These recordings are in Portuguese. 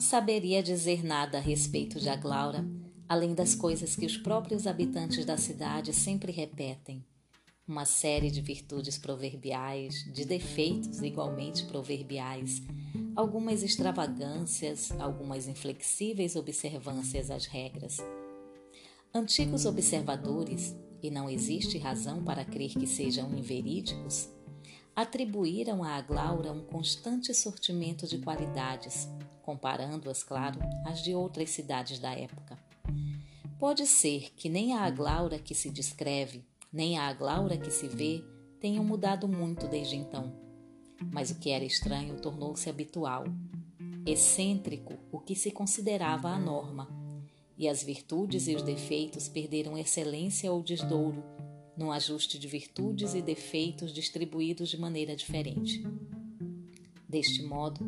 saberia dizer nada a respeito de Aglaura, além das coisas que os próprios habitantes da cidade sempre repetem. Uma série de virtudes proverbiais, de defeitos igualmente proverbiais, algumas extravagâncias, algumas inflexíveis observâncias às regras. Antigos observadores, e não existe razão para crer que sejam inverídicos, atribuíram a Aglaura um constante sortimento de qualidades, comparando-as, claro, às de outras cidades da época. Pode ser que nem a Aglaura que se descreve, nem a Aglaura que se vê tenham mudado muito desde então. Mas o que era estranho tornou-se habitual. Excêntrico, o que se considerava a norma, e as virtudes e os defeitos perderam excelência ou desdouro num ajuste de virtudes e defeitos distribuídos de maneira diferente. Deste modo,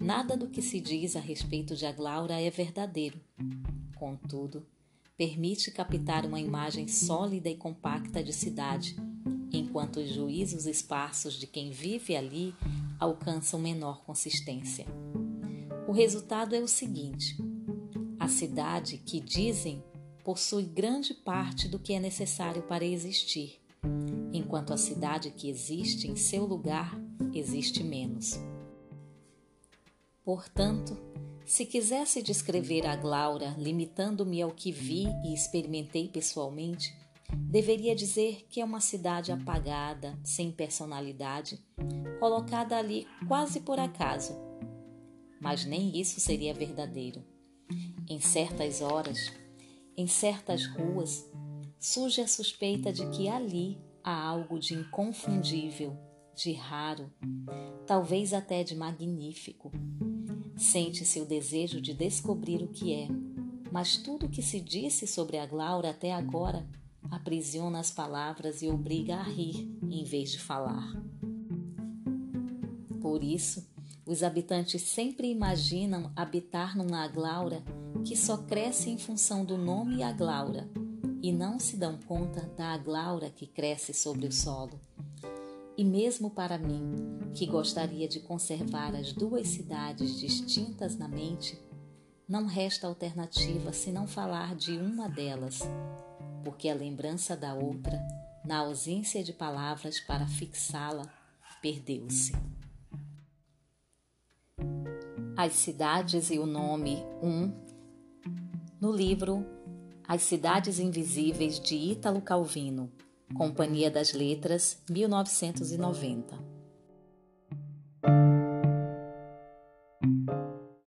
nada do que se diz a respeito de Aglaura é verdadeiro. Contudo, permite captar uma imagem sólida e compacta de cidade, enquanto os juízos esparsos de quem vive ali alcançam menor consistência. O resultado é o seguinte: a cidade que dizem possui grande parte do que é necessário para existir, enquanto a cidade que existe em seu lugar existe menos. Portanto, se quisesse descrever a Glaura limitando-me ao que vi e experimentei pessoalmente, deveria dizer que é uma cidade apagada, sem personalidade, colocada ali quase por acaso. Mas nem isso seria verdadeiro. Em certas horas, em certas ruas, surge a suspeita de que ali há algo de inconfundível, de raro, talvez até de magnífico. Sente-se o desejo de descobrir o que é, mas tudo o que se disse sobre a Glaura até agora aprisiona as palavras e obriga a rir em vez de falar. Por isso, os habitantes sempre imaginam habitar numa Aglaura que só cresce em função do nome Aglaura e não se dão conta da Aglaura que cresce sobre o solo. E mesmo para mim, que gostaria de conservar as duas cidades distintas na mente, não resta alternativa senão falar de uma delas, porque a lembrança da outra, na ausência de palavras para fixá-la, perdeu-se. As cidades e o nome um no livro As Cidades Invisíveis de Ítalo Calvino, Companhia das Letras, 1990.